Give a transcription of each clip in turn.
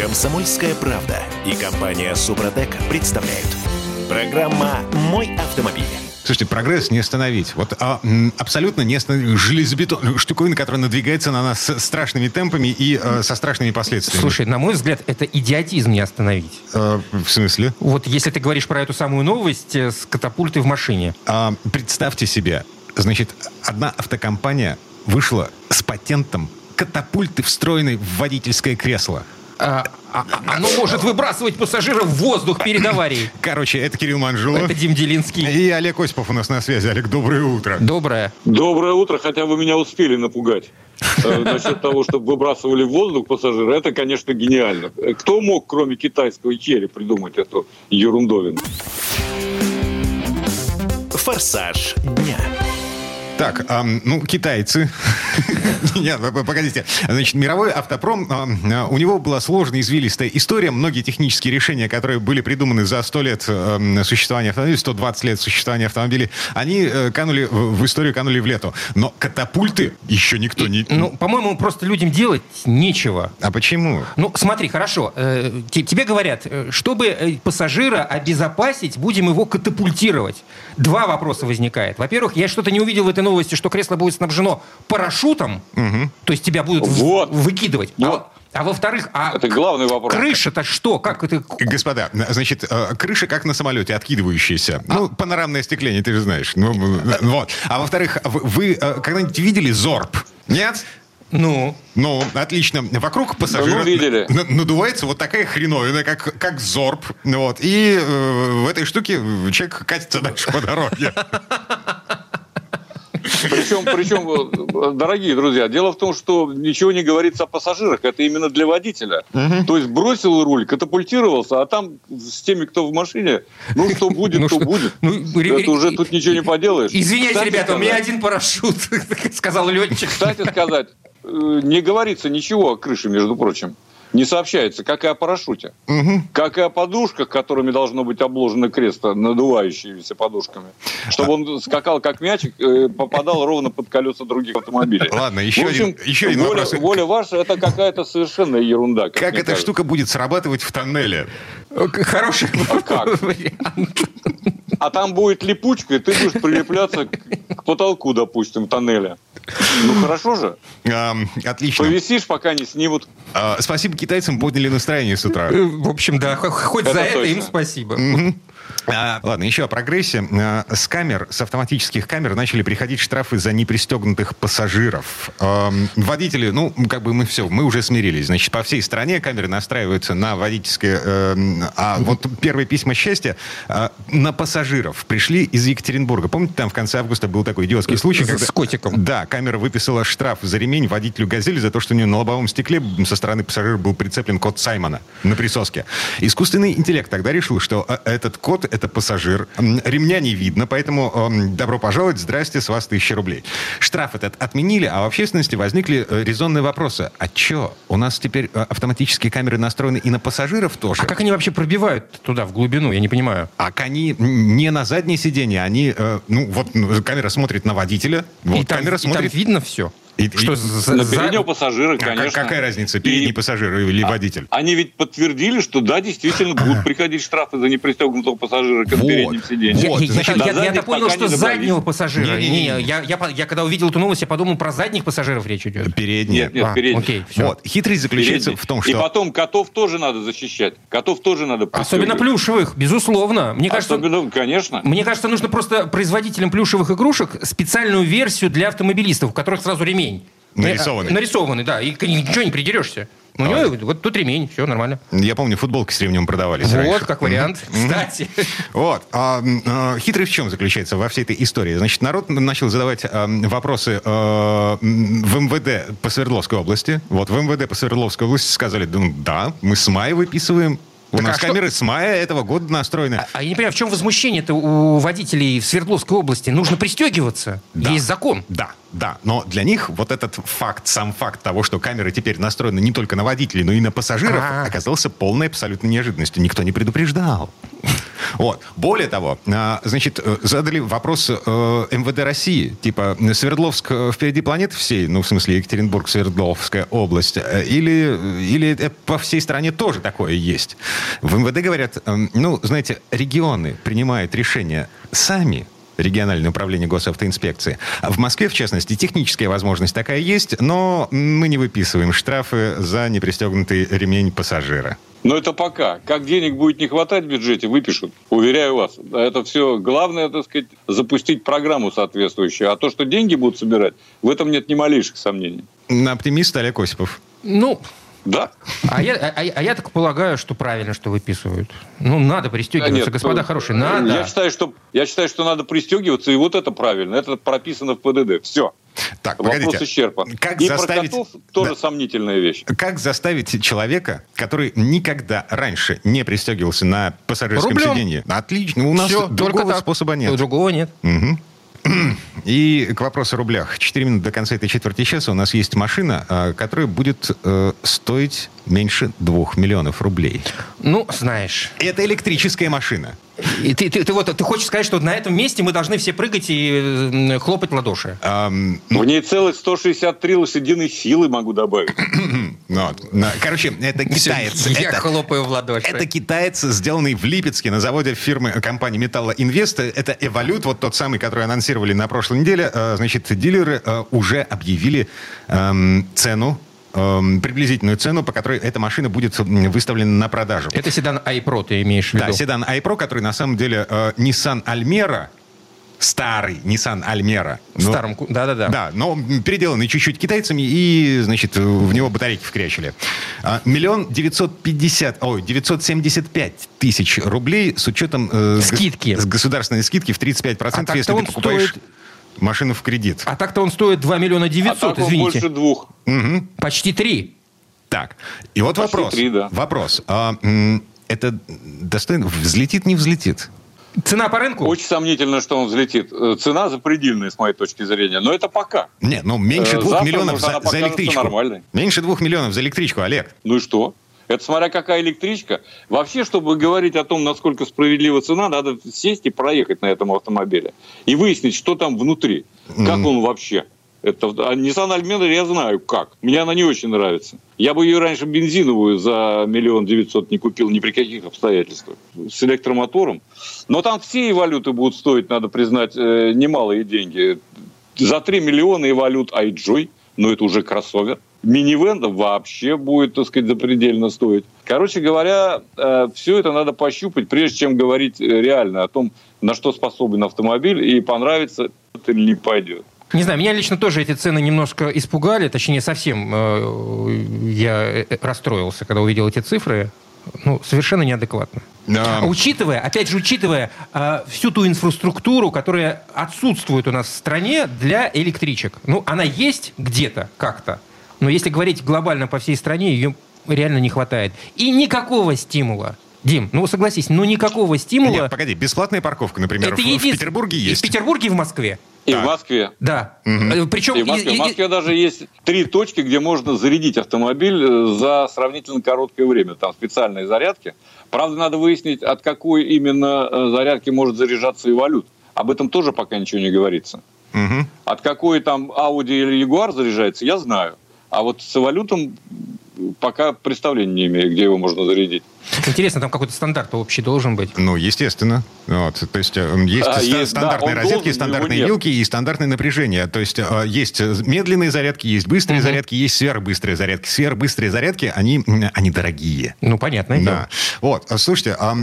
Комсомольская правда и компания Супротек представляют. Программа «Мой автомобиль». Слушайте, прогресс не остановить. Вот а, абсолютно не остановить. Железобетон, штуковина, которая надвигается на нас с страшными темпами и э, со страшными последствиями. Слушай, на мой взгляд, это идиотизм не остановить. Э, в смысле? Вот если ты говоришь про эту самую новость э, с катапультой в машине. А, представьте себе, значит, одна автокомпания вышла с патентом катапульты, встроенной в водительское кресло. А, а- а- оно может выбрасывать пассажиров в воздух перед аварией. Короче, это Кирилл Манжула. Это Дим Делинский. И Олег Осипов у нас на связи. Олег, доброе утро. Доброе. Доброе утро, хотя вы меня успели напугать. Э, Насчет того, чтобы выбрасывали в воздух пассажиры, это, конечно, гениально. Кто мог, кроме китайского черри, придумать эту ерундовину? «Форсаж дня». Так, ну, китайцы. Нет, погодите. Значит, мировой автопром, а, у него была сложная, извилистая история. Многие технические решения, которые были придуманы за 100 лет существования автомобиля, 120 лет существования автомобилей, они э, канули в историю, канули в лету. Но катапульты еще никто не... Ну, по-моему, просто людям делать нечего. А почему? Ну, смотри, хорошо. э, те- тебе говорят, э, чтобы пассажира обезопасить, будем его катапультировать. Два вопроса возникает. Во-первых, я что-то не увидел в этой новости, что кресло будет снабжено парашютом, то есть тебя будут в- Вот. выкидывать. А Вот. во- А, во-вторых, а Это главный вопрос. крыша-то что? Как это? Господа, значит, э, крыша как на самолете, откидывающаяся. Ну, панорамное остекление, ты же знаешь. Ну, э, вот. А во-вторых, вы, вы, э, когда-нибудь видели Зорб? Нет? Ну, Ну, отлично. Вокруг пассажира Ну, видели. на- надувается вот такая хреновина, как, как зорб. Вот. И э, в этой штуке человек катится дальше по дороге. Причем, причем, э, дорогие друзья, дело в том, что ничего не говорится о пассажирах. Это именно для водителя. То есть бросил руль, катапультировался, а там с теми, кто в машине, ну, что будет, Ну, то что- будет. ну, Это уже тут ничего не поделаешь. извиняйте, Кстати ребята, у меня сказать- один парашют, сказал летчик. Кстати сказать, э, не говорится ничего о крыше, между прочим. Не сообщается, как и о парашюте. Как и о подушках, которыми должно быть обложено кресло, надувающимися подушками. Чтобы он скакал как мячик, э, попадал ровно под колеса других автомобилей. Ладно, еще общем, один- еще один воля, вопрос. воля ваша, это какая-то совершенно ерунда. Как мне эта кажется. штука будет срабатывать в тоннеле? Хороший А как? вариант. А там будет липучка, и ты будешь прилепляться к потолку, допустим, тоннеля. Ну хорошо же. Отлично. Повисишь, пока не снимут. А, спасибо китайцам, подняли настроение с утра. Э, В общем, да, хоть Это за это им спасибо. А, ладно, еще о прогрессе. А, С камер, с автоматических камер начали приходить штрафы за непристегнутых пассажиров. Ам, Водители, ну, как бы мы все, мы уже смирились. Значит, по всей стране камеры настраиваются на водительское... эм, А вот первые письма счастья а, на пассажиров пришли из Екатеринбурга. Помните, там в конце августа был такой идиотский случай, С- с котиком. Да, камера выписала штраф за ремень водителю «Газели» за то, что у него на лобовом стекле со стороны пассажира был прицеплен код Саймона на присоске. Искусственный интеллект тогда решил, что э, этот код — это пассажир. Ремня не видно, поэтому эм, добро пожаловать, здрасте, с вас тысяча рублей. Штраф этот отменили, а в общественности возникли э, резонные вопросы. А чё, у нас теперь э, автоматические камеры настроены и на пассажиров тоже? А как они вообще пробивают туда, в глубину? Я не понимаю. А они не на заднее сиденье, они, э, ну вот камера смотрит на водителя, вот и, там, камера и там смотрит видно все. И- что и- за- На за- переднего пассажира, А как- конечно. какая разница, передний И- пассажир или водитель? Они ведь подтвердили, что да, действительно будут приходить штрафы за непристегнутого пассажира к передним Я, сиденьям. Вот, я- я- значит, я- я-то задних понял, что не заднего пассажира. Не-не-не. Не, я, я, по- я когда увидел эту новость, я подумал, про задних пассажиров речь идет. Передний. Нет, нет, А, передний. окей, все. Вот. Хитрость заключается Передний. в том, И что... потом котов тоже надо защищать. Котов тоже надо Особенно плюшевых, безусловно. Мне кажется, Особенно, конечно. мне кажется, нужно просто производителям плюшевых игрушек специальную версию для автомобилистов, у которых сразу ремень. Нарисованный. Э, Нарисованный, да. И ничего не придерешься. У него вот тут ремень, все нормально. Я помню, футболки с ремнем продавались Вот, раньше. как вариант. Кстати. Вот. А, а, хитрость в чем заключается во всей этой истории? Значит, народ начал задавать а, вопросы а, в МВД по Свердловской области. Вот в МВД по Свердловской области сказали, да, ну, да, мы с мая выписываем. У Так, нас а что- камеры с мая этого года настроены. А, а я не понимаю, в чем возмущение-то у водителей в Свердловской области? Нужно пристегиваться. Да. Есть закон. Да, да. Но для них вот этот факт, сам факт того, что камеры теперь настроены не только на водителей, но и на пассажиров, А. оказался полной абсолютно неожиданностью. Никто не предупреждал. Вот. Более того, а, значит, э, задали вопрос э, МВД России, типа, Свердловск э, впереди планеты всей, ну, в смысле, Екатеринбург, Свердловская область, или, или по всей стране тоже такое есть. В МВД говорят, ну, знаете, регионы принимают решения сами, региональное управление госавтоинспекции. В Москве, в частности, техническая возможность такая есть, но мы не выписываем штрафы за непристегнутый ремень пассажира. Но это пока. Как денег будет не хватать в бюджете, выпишут. Уверяю вас. Это все. Главное, так сказать, запустить программу соответствующую. А то, что деньги будут собирать, в этом нет ни малейших сомнений. Оптимист Олег Осипов. Ну, да. А я, а, а я так полагаю, что правильно, что выписывают. Ну, надо пристегиваться, нет, господа хорошие, надо. Я считаю, что, я считаю, что надо пристегиваться, и вот это правильно. Это прописано в ПДД. Все. Так, Вопрос погодите. исчерпан. Как и заставить... про котов тоже да. сомнительная вещь. Как заставить человека, который никогда раньше не пристегивался на пассажирском Рублем. сиденье? Отлично. У нас Все, другого способа нет. Другого нет. Угу. И к вопросу о рублях. Четыре минуты до конца этой четверти часа у нас есть машина, а, которая будет э, стоить меньше двух миллионов рублей. Ну, знаешь. Это электрическая машина. И ты, ты, ты, вот, ты хочешь сказать, что на этом месте мы должны все прыгать и хлопать в ладоши? Um, ну... В ней целых 163 лошадиной силы могу добавить. ну, вот. Короче, это китаец. Я это, хлопаю в ладоши. Это китаец, сделанный в Липецке на заводе фирмы компании Металла Инвест. Это Эволют, вот тот самый, который анонсировали на прошлой неделе. Э, значит, дилеры э, уже объявили эм, цену Эм, приблизительную цену, по которой эта машина будет выставлена на продажу. Это седан iPro, ты имеешь в виду? Да, седан iPro, который на самом деле э, Nissan Almera, старый Nissan Almera. В но, старом, да-да-да. Да, но переделанный чуть-чуть китайцами, и, значит, в него батарейки вкрячили. А, миллион девятьсот пятьдесят, ой, девятьсот семьдесят пять тысяч рублей с учетом... Э, скидки. С государственной скидки в 35%, а если ты покупаешь... Стоит машину в кредит. А так-то он стоит 2 миллиона 900, а так извините. больше двух. Угу. Почти три. Так, и вот Почти вопрос. 3, да. Вопрос. А, это достойно... Взлетит, не взлетит? Цена по рынку? Очень сомнительно, что он взлетит. Э, цена запредельная, с моей точки зрения. Но это пока. Нет, ну меньше э, двух Завтра, миллионов за, за электричку. Нормальной. Меньше двух миллионов за электричку, Олег. Ну и что? Это смотря какая электричка. Вообще, чтобы говорить о том, насколько справедлива цена, надо сесть и проехать на этом автомобиле. И выяснить, что там внутри. Как mm. он вообще. Это, а Nissan Almera я знаю как. Мне она не очень нравится. Я бы ее раньше бензиновую за миллион девятьсот не купил ни при каких обстоятельствах. С электромотором. Но там все валюты будут стоить, надо признать, э, немалые деньги. За 3 миллиона и валют iJoy, но это уже кроссовер минивэн вообще будет, так сказать, запредельно стоить. Короче говоря, э, все это надо пощупать, прежде чем говорить э, реально о том, на что способен автомобиль, и понравится это или не пойдет. Не знаю, меня лично тоже эти цены немножко испугали, точнее, совсем э, я расстроился, когда увидел эти цифры. Ну, совершенно неадекватно. Да. Учитывая, опять же, учитывая э, всю ту инфраструктуру, которая отсутствует у нас в стране для электричек. Ну, она есть где-то как-то, но если говорить глобально по всей стране, ее реально не хватает. И никакого стимула. Дим, ну согласись, ну никакого стимула... Нет, погоди, бесплатная парковка, например, Это в, в Петербурге есть. И в Петербурге и в Москве. И да. в Москве. Да. Угу. Причем... И в Москве. И, и, в Москве даже есть три точки, где можно зарядить автомобиль э, за сравнительно короткое время. Там специальные зарядки. Правда, надо выяснить, от какой именно э, зарядки может заряжаться и валют. Об этом тоже пока ничего не говорится. Угу. От какой там Audi или Jaguar заряжается, я знаю. А вот с валютом пока представления не имею, где его можно зарядить. Интересно, там какой-то стандарт общий должен быть? Ну, естественно. Вот. То есть э, есть, а, есть стандартные да, розетки, стандартные вилки и стандартное напряжение. То есть э, есть медленные зарядки, есть быстрые угу. зарядки, есть сверхбыстрые зарядки. Сверхбыстрые зарядки, они, они дорогие. Ну, понятно. Да. Дело. Вот. Слушайте, а,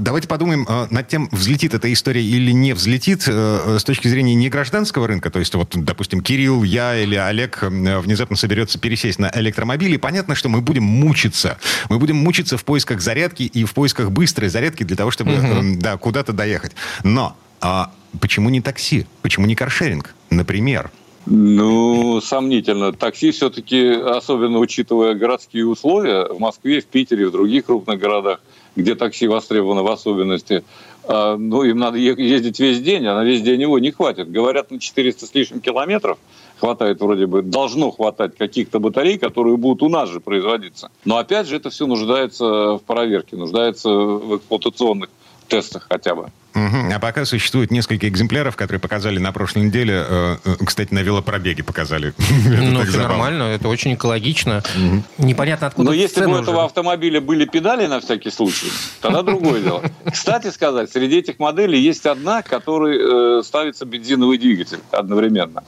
давайте подумаем э, над тем, взлетит эта история или не взлетит с точки зрения не гражданского рынка. То есть, вот, допустим, Кирилл, я или Олег внезапно соберется пересесть на электромобиль, и понятно, что мы будем мучиться. Мы будем мучиться в поисках зарядки и в поисках быстрой зарядки для того, чтобы угу. да, куда-то доехать. Но а почему не такси? Почему не каршеринг, например? Ну, сомнительно. Такси все-таки, особенно учитывая городские условия, в Москве, в Питере, в других крупных городах, где такси востребовано в особенности, а, ну, им надо ездить весь день, а на весь день его не хватит. Говорят, на 400 с лишним километров хватает вроде бы, должно хватать каких-то батарей, которые будут у нас же производиться. Но опять же, это все нуждается в проверке, нуждается в эксплуатационных тестах хотя бы. Угу. А пока существует несколько экземпляров, которые показали на прошлой неделе. Э, э, кстати, на велопробеге показали. Ну, это нормально, это очень экологично. Непонятно, откуда Но если бы у этого автомобиля были педали на всякий случай, тогда другое дело. Кстати сказать, среди этих моделей есть одна, которой э, ставится бензиновый двигатель одновременно.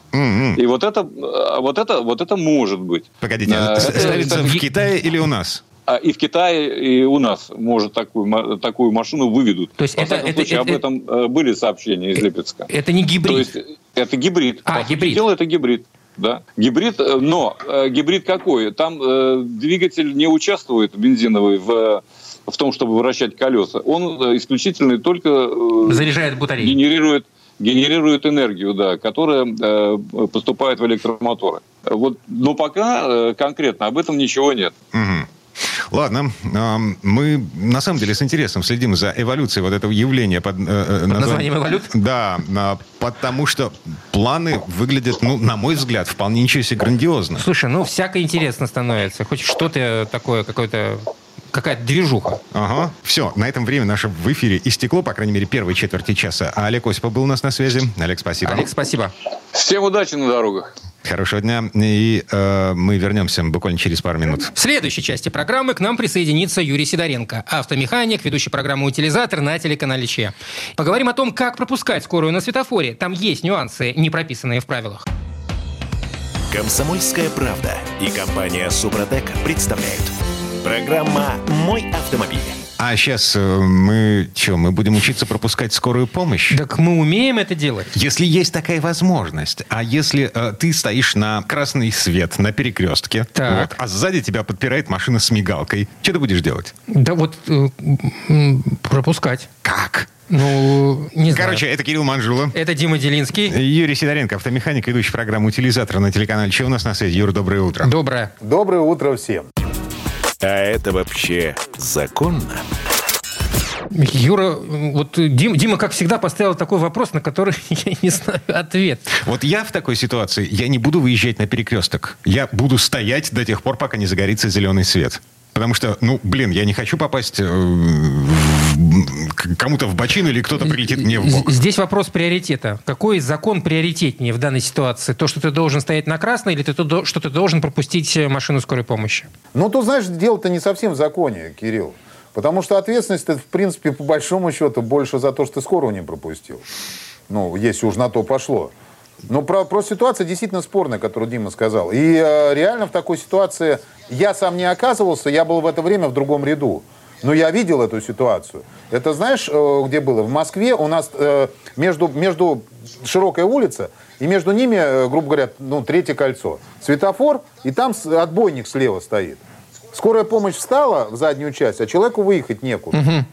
И вот это, вот это, вот это может быть. Погодите, ставится в Китае или у нас? А и в Китае, и у нас, может, такую, такую машину выведут. То есть Во это, это, случае, это, об этом это, были сообщения из Липецка. Это не гибрид? То есть это гибрид. А, По гибрид. Дело, это гибрид. Да. Гибрид, э, но э, гибрид какой? Там э, двигатель не участвует бензиновый в в том, чтобы вращать колеса. Он э, исключительно только э, заряжает батареи, генерирует генерирует энергию, да, которая э, поступает в электромоторы. Вот, но пока э, конкретно об этом ничего нет. Угу. Ладно, мы на самом деле с интересом следим за эволюцией вот этого явления под, э, под названием эволют. Да, потому что планы выглядят, ну, на мой взгляд, вполне ничего себе грандиозно. Слушай, ну, всяко интересно становится. Хоть что-то такое, какое-то какая-то движуха. Ага. Все, на этом время наше в эфире истекло, по крайней мере, первой четверти часа. А Олег Осипов был у нас на связи. Олег, спасибо. Олег, спасибо. Всем удачи на дорогах. Хорошего дня. И э, мы вернемся буквально через пару минут. В следующей части программы к нам присоединится Юрий Сидоренко, автомеханик, ведущий программу «Утилизатор» на телеканале ЧЕ. Поговорим о том, как пропускать скорую на светофоре. Там есть нюансы, не прописанные в правилах. Комсомольская правда и компания «Супротек» представляют. Программа «Мой автомобиль». А сейчас э, мы что, мы будем учиться пропускать скорую помощь? Так мы умеем это делать. Если есть такая возможность. А если э, ты стоишь на красный свет на перекрестке, вот, а сзади тебя подпирает машина с мигалкой, что ты будешь делать? Да вот э, пропускать. Как? Ну, не знаю. Короче, это Кирилл Манжула. Это Дима Делинский. Юрий Сидоренко, автомеханик, ведущий программу «Утилизатор» на телеканале «Че у нас на связи?» Юр, доброе утро. Доброе. Доброе утро всем. А это вообще законно? Юра, вот Дим, Дима, как всегда, поставил такой вопрос, на который я не знаю ответ. Вот я в такой ситуации, я не буду выезжать на перекресток. Я буду стоять до тех пор, пока не загорится зеленый свет. Потому что, ну, блин, я не хочу попасть э, кому-то в бочину или кто-то прилетит мне в бок. Здесь вопрос приоритета. Какой закон приоритетнее в данной ситуации? То, что ты должен стоять на красной, или то, что ты должен пропустить машину скорой помощи? Ну, тут, знаешь, дело-то не совсем в законе, Кирилл. Потому что ответственность, в принципе, по большому счету, больше за то, что ты скорую не пропустил. Ну, если уж на то пошло. Но про, про ситуацию действительно спорная, которую Дима сказал. И э, реально в такой ситуации я сам не оказывался, я был в это время в другом ряду. Но я видел эту ситуацию. Это знаешь, э, где было? В Москве у нас э, между, между широкая улица, и между ними, э, грубо говоря, ну, третье кольцо. Светофор, и там отбойник слева стоит. Скорая помощь встала в заднюю часть, а человеку выехать некуда. Угу.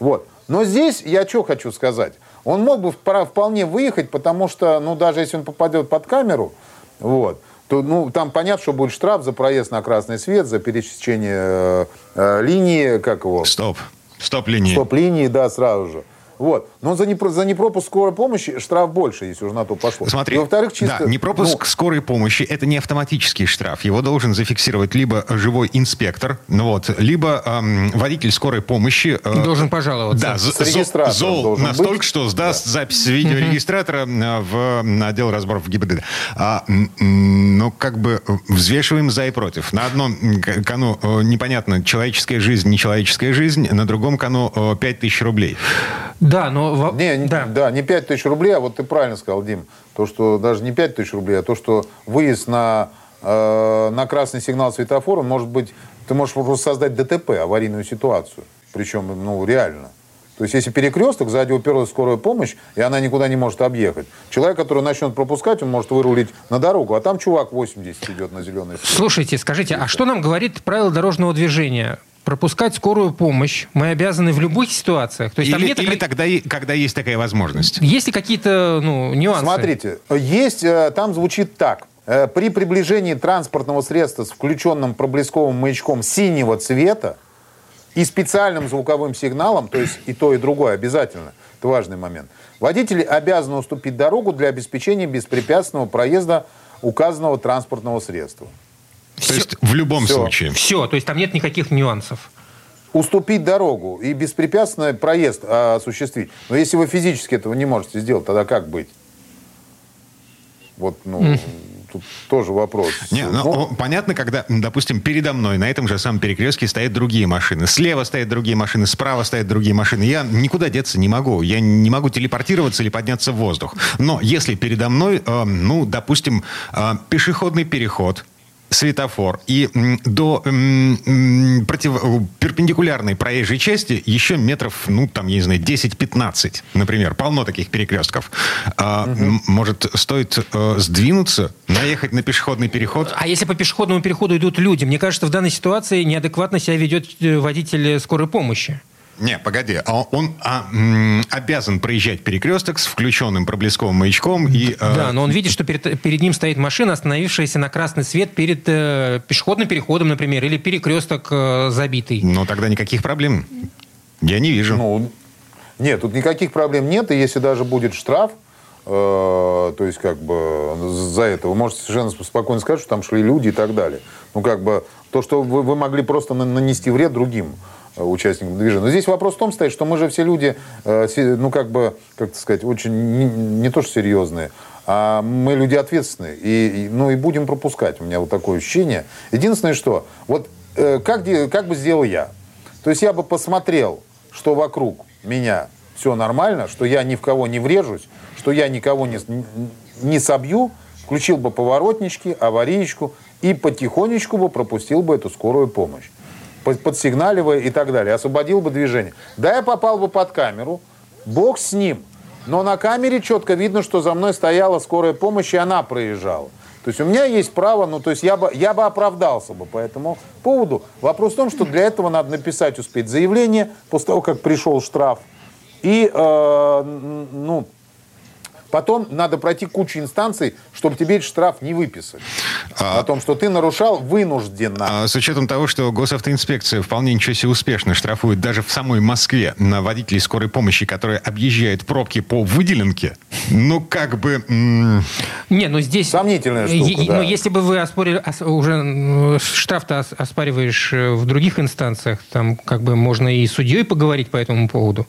Вот. Но здесь я что хочу сказать. Он мог бы вполне выехать, потому что, ну, даже если он попадет под камеру, вот, то, ну, там понятно, что будет штраф за проезд на красный свет, за пересечение э, э, линии, как его? Стоп. Стоп-линии. Стоп-линии, да, сразу же. Вот. Но за, непро, за непропуск скорой помощи штраф больше, если уже на то пошло. Смотри, во-вторых, чисто... Да, непропуск ну, скорой помощи – это не автоматический штраф. Его должен зафиксировать либо живой инспектор, ну вот, либо эм, водитель скорой помощи. Э, должен пожаловаться. Да, с зол настолько, быть. что сдаст да. запись видеорегистратора э, в отдел разборов ГИБДД. А, ну, как бы взвешиваем за и против. На одном кону э, непонятно, человеческая жизнь, нечеловеческая жизнь, на другом кону 5000 рублей. Да, но... Не, да. да, не 5 тысяч рублей, а вот ты правильно сказал, Дим, то, что даже не 5 тысяч рублей, а то, что выезд на, э, на красный сигнал светофора, может быть, ты можешь просто создать ДТП, аварийную ситуацию. Причем, ну, реально. То есть, если перекресток, сзади уперлась скорая помощь, и она никуда не может объехать. Человек, который начнет пропускать, он может вырулить на дорогу, а там чувак 80 идет на зеленый свет. Слушайте, скажите, а что нам говорит правило дорожного движения? Пропускать скорую помощь мы обязаны в любых ситуациях. То есть, или там нет или тогда, когда есть такая возможность. Есть ли какие-то ну, нюансы? Смотрите, есть, э, там звучит так. Э, при приближении транспортного средства с включенным проблесковым маячком синего цвета и специальным звуковым сигналом, то есть и то, и другое обязательно, это важный момент, водители обязаны уступить дорогу для обеспечения беспрепятственного проезда указанного транспортного средства. То есть в любом Все. случае. Все, то есть там нет никаких нюансов. уступить дорогу и беспрепятственный проезд а, осуществить. Но если вы физически этого не можете сделать, тогда как быть? Вот, ну, тут тоже вопрос. Не, ну, ну, понятно, когда, допустим, передо мной на этом же самом перекрестке стоят другие машины. Слева стоят другие машины, справа стоят другие машины. Я никуда деться не могу. Я не могу телепортироваться или подняться в воздух. Но если передо мной, э, ну, допустим, э, пешеходный переход, светофор, и до против, перпендикулярной проезжей части еще метров, ну, там, я не знаю, 10-15, например. Полно таких перекрестков. А, угу. Может, стоит э, сдвинуться, наехать на пешеходный переход? А если по пешеходному переходу идут люди? Мне кажется, в данной ситуации неадекватно себя ведет э, водитель скорой помощи. Не, погоди. А он а, м, обязан проезжать перекресток с включенным проблесковым маячком. И, э... Да, но он видит, что перед, перед ним стоит машина, остановившаяся на красный свет перед э, пешеходным переходом, например, или перекресток э, забитый. Но тогда никаких проблем я не вижу. Ну, нет, тут никаких проблем нет. И если даже будет штраф, э, то есть как бы за это, вы можете совершенно спокойно сказать, что там шли люди и так далее. Ну как бы то, что вы, вы могли просто нанести вред другим. Э, участникам движения. Но здесь вопрос в том стоит, что мы же все люди, э, ну, как бы, как сказать, очень не, не то что серьезные, а мы люди ответственные. И, ну, и будем пропускать. У меня вот такое ощущение. Единственное, что, вот э, как, как бы сделал я? То есть я бы посмотрел, что вокруг меня все нормально, что я ни в кого не врежусь, что я никого не, не собью, включил бы поворотнички, аварийку и потихонечку бы пропустил бы эту скорую помощь подсигналивая и так далее, освободил бы движение. Да, я попал бы под камеру, бог с ним. Но на камере четко видно, что за мной стояла скорая помощь, и она проезжала. То есть у меня есть право, ну, то есть я бы, я бы оправдался бы по этому поводу. Вопрос в том, что для этого надо написать, успеть заявление после того, как пришел штраф. И, э, ну, Потом надо пройти кучу инстанций, чтобы тебе этот штраф не выписали. А, о том, что ты нарушал вынужденно. А, с учетом того, что госавтоинспекция вполне ничего себе успешно штрафует даже в самой Москве на водителей скорой помощи, которые объезжают пробки по выделенке, ну, как бы... Не, ну здесь... Сомнительная штука, да. Но если бы вы оспорили, уже штраф-то оспариваешь э, в других инстанциях, там как бы можно и судьей поговорить по этому поводу.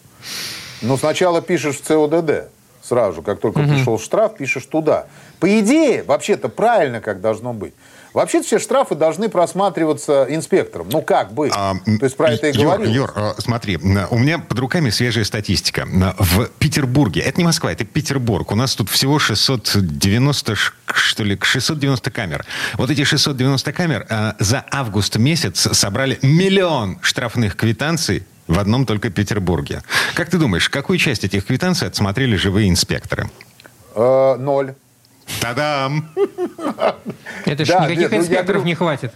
Ну, сначала пишешь в ЦОДД сразу же, как только угу. пришел штраф, пишешь туда. По идее, вообще-то правильно, как должно быть. Вообще все штрафы должны просматриваться инспектором. Ну как быть? А, То есть про это и Юр, Юр, а, смотри, у меня под руками свежая статистика. В Петербурге, это не Москва, это Петербург. У нас тут всего 690, что ли, 690 камер. Вот эти 690 камер а, за август месяц собрали миллион штрафных квитанций в одном только Петербурге. Как ты думаешь, какую часть этих квитанций отсмотрели живые инспекторы? Э, ноль. Та-дам! Это же никаких ну, инспекторов не хватит.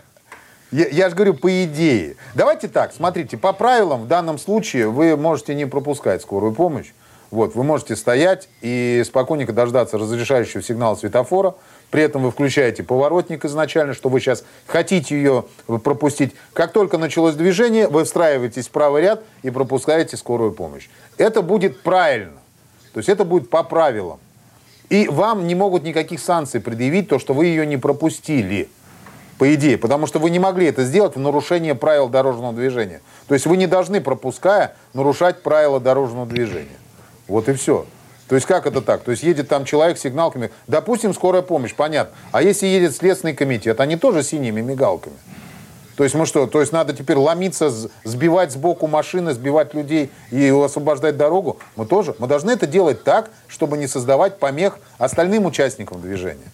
Я, я же говорю, по идее. Давайте так, смотрите, по правилам в данном случае вы можете не пропускать скорую помощь. Вот, вы можете стоять и спокойненько дождаться разрешающего сигнала светофора, при этом вы включаете поворотник изначально, что вы сейчас хотите ее пропустить. Как только началось движение, вы встраиваетесь в правый ряд и пропускаете скорую помощь. Это будет правильно. То есть это будет по правилам. И вам не могут никаких санкций предъявить то, что вы ее не пропустили. По идее. Потому что вы не могли это сделать в нарушение правил дорожного движения. То есть вы не должны, пропуская, нарушать правила дорожного движения. Вот и все. То есть как это так? То есть едет там человек с сигналками. Допустим, скорая помощь, понятно. А если едет Следственный комитет, они тоже синими мигалками. То есть мы что? То есть надо теперь ломиться, сбивать сбоку машины, сбивать людей и освобождать дорогу? Мы тоже. Мы должны это делать так, чтобы не создавать помех остальным участникам движения.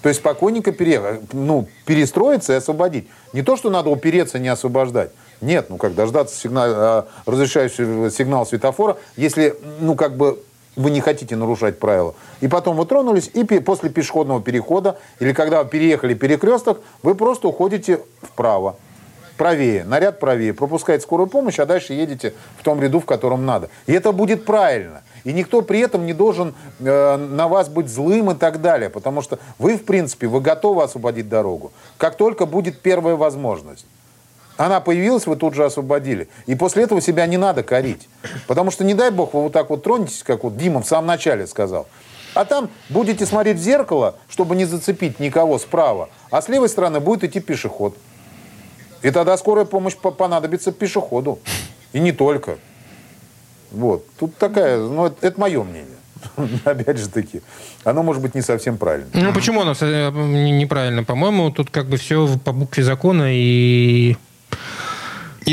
То есть спокойненько пере, ну, перестроиться и освободить. Не то, что надо упереться, не освобождать. Нет, ну как, дождаться сигнал, а, разрешающего сигнал светофора, если, ну как бы, вы не хотите нарушать правила. И потом вы тронулись, и после пешеходного перехода, или когда вы переехали перекресток, вы просто уходите вправо, правее, наряд правее, пропускаете скорую помощь, а дальше едете в том ряду, в котором надо. И это будет правильно. И никто при этом не должен э, на вас быть злым и так далее, потому что вы, в принципе, вы готовы освободить дорогу, как только будет первая возможность. Она появилась, вы тут же освободили. И после этого себя не надо корить. Потому что, не дай бог, вы вот так вот тронетесь, как вот Дима в самом начале сказал. А там будете смотреть в зеркало, чтобы не зацепить никого справа. А с левой стороны будет идти пешеход. И тогда скорая помощь понадобится пешеходу. И не только. Вот. Тут такая, ну, это, это мое мнение. Опять же таки, оно может быть не совсем правильно. Ну, почему оно э, неправильно? По-моему, тут как бы все по букве закона и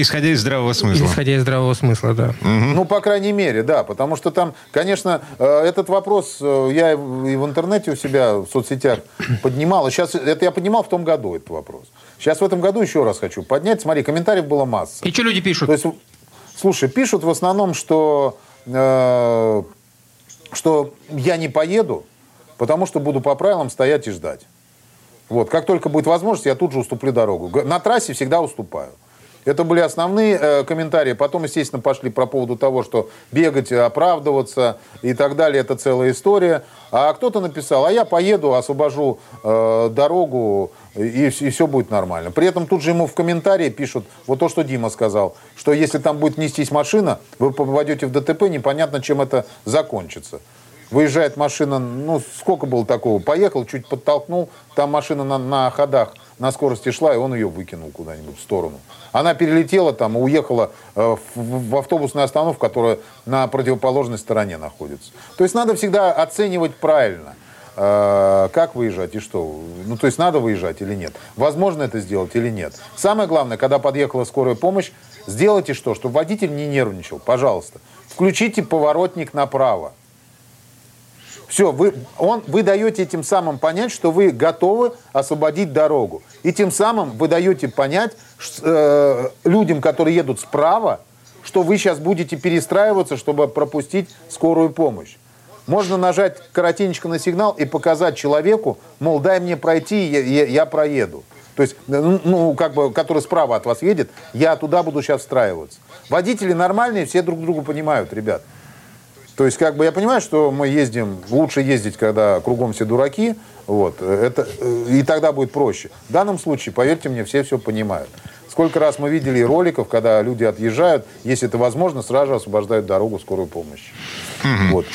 Исходя из здравого смысла. Исходя из здравого смысла, да. Угу. Ну, по крайней мере, да. Потому что там, конечно, э, этот вопрос э, я и в интернете у себя в соцсетях поднимал. Сейчас это я поднимал в том году, этот вопрос. Сейчас в этом году еще раз хочу поднять. Смотри, комментариев было масса. И что люди пишут? То есть, слушай, пишут в основном, что, э, что я не поеду, потому что буду по правилам стоять и ждать. Вот, как только будет возможность, я тут же уступлю дорогу. На трассе всегда уступаю. Это были основные э, комментарии. Потом, естественно, пошли по поводу того, что бегать, оправдываться и так далее. Это целая история. А кто-то написал, а я поеду, освобожу э, дорогу, и, и все будет нормально. При этом тут же ему в комментарии пишут, вот то, что Дима сказал, что если там будет нестись машина, вы попадете в ДТП, непонятно, чем это закончится. Выезжает машина, ну, сколько было такого? Поехал, чуть подтолкнул, там машина на, на ходах на скорости шла, и он ее выкинул куда-нибудь в сторону. Она перелетела там уехала э, в, в автобусную остановку, которая на противоположной стороне находится. То есть надо всегда оценивать правильно, э, как выезжать и что. Ну, то есть надо выезжать или нет. Возможно это сделать или нет. Самое главное, когда подъехала скорая помощь, сделайте что? Чтобы водитель не нервничал, пожалуйста. Включите поворотник направо. Все, вы, он, вы даете этим самым понять, что вы готовы освободить дорогу. И тем самым вы даете понять э, людям, которые едут справа, что вы сейчас будете перестраиваться, чтобы пропустить скорую помощь. Можно нажать коротенечко на сигнал и показать человеку, мол, дай мне пройти, я, я, я проеду. То есть, ну, ну, как бы, который справа от вас едет, я туда буду сейчас встраиваться. Водители нормальные, все друг друга понимают, ребят. То есть, как бы я понимаю, что мы ездим, лучше ездить, когда кругом все дураки, вот, это, и тогда будет проще. В данном случае, поверьте мне, все все понимают. Сколько раз мы видели роликов, когда люди отъезжают, если это возможно, сразу же освобождают дорогу скорую помощь. Угу. Вот.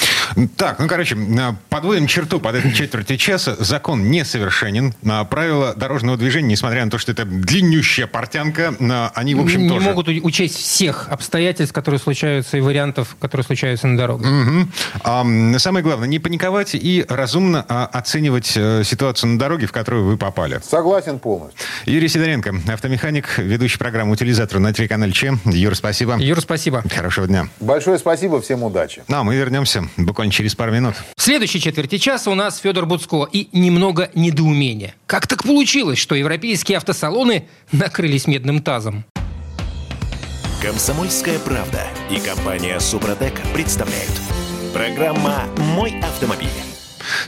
Так, ну, короче, э, подводим черту под этой четверти часа. Закон несовершенен. Правила дорожного движения, несмотря на то, что это длиннющая портянка, они, в общем, не тоже... Не могут учесть всех обстоятельств, которые случаются, и вариантов, которые случаются на дороге. Угу. А, самое главное, не паниковать и разумно оценивать э, ситуацию на дороге, в которую вы попали. Согласен полностью. Юрий Сидоренко, автомеханик, ведущий программу «Утилизатор» на телеканале Че. Юр, спасибо. Юр, спасибо. Хорошего дня. Большое спасибо, всем удачи. Ну, а мы вернемся буквально через пару минут. В следующей четверти часа у нас Федор Буцко и немного недоумения. Как так получилось, что европейские автосалоны накрылись медным тазом? Комсомольская правда и компания Супротек представляют. Программа «Мой автомобиль».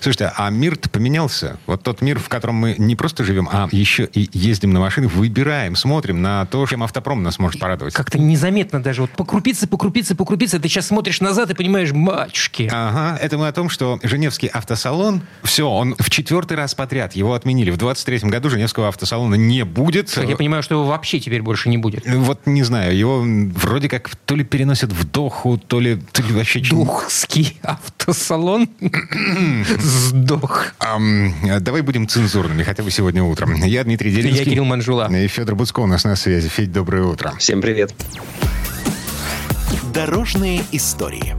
Слушайте, а мир-то поменялся. Вот тот мир, в котором мы не просто живем, а еще и ездим на машинах, выбираем, смотрим на то, чем автопром нас может порадовать. Как-то незаметно даже. Вот по крупице, по крупице, по крупице. Ты сейчас смотришь назад и понимаешь, матушки. Ага, это мы о том, что Женевский автосалон, все, он в четвертый раз подряд его отменили. В 23-м году Женевского автосалона не будет. я понимаю, что его вообще теперь больше не будет. Вот не знаю, его вроде как то ли переносят в Доху, то ли, то ли вообще... Духский автосалон? Сдох. Um, давай будем цензурными, хотя бы сегодня утром. Я Дмитрий Делинский. Я Кирилл Манжула. И Федор Буцко у нас на связи. Федь, доброе утро. Всем привет. Дорожные истории.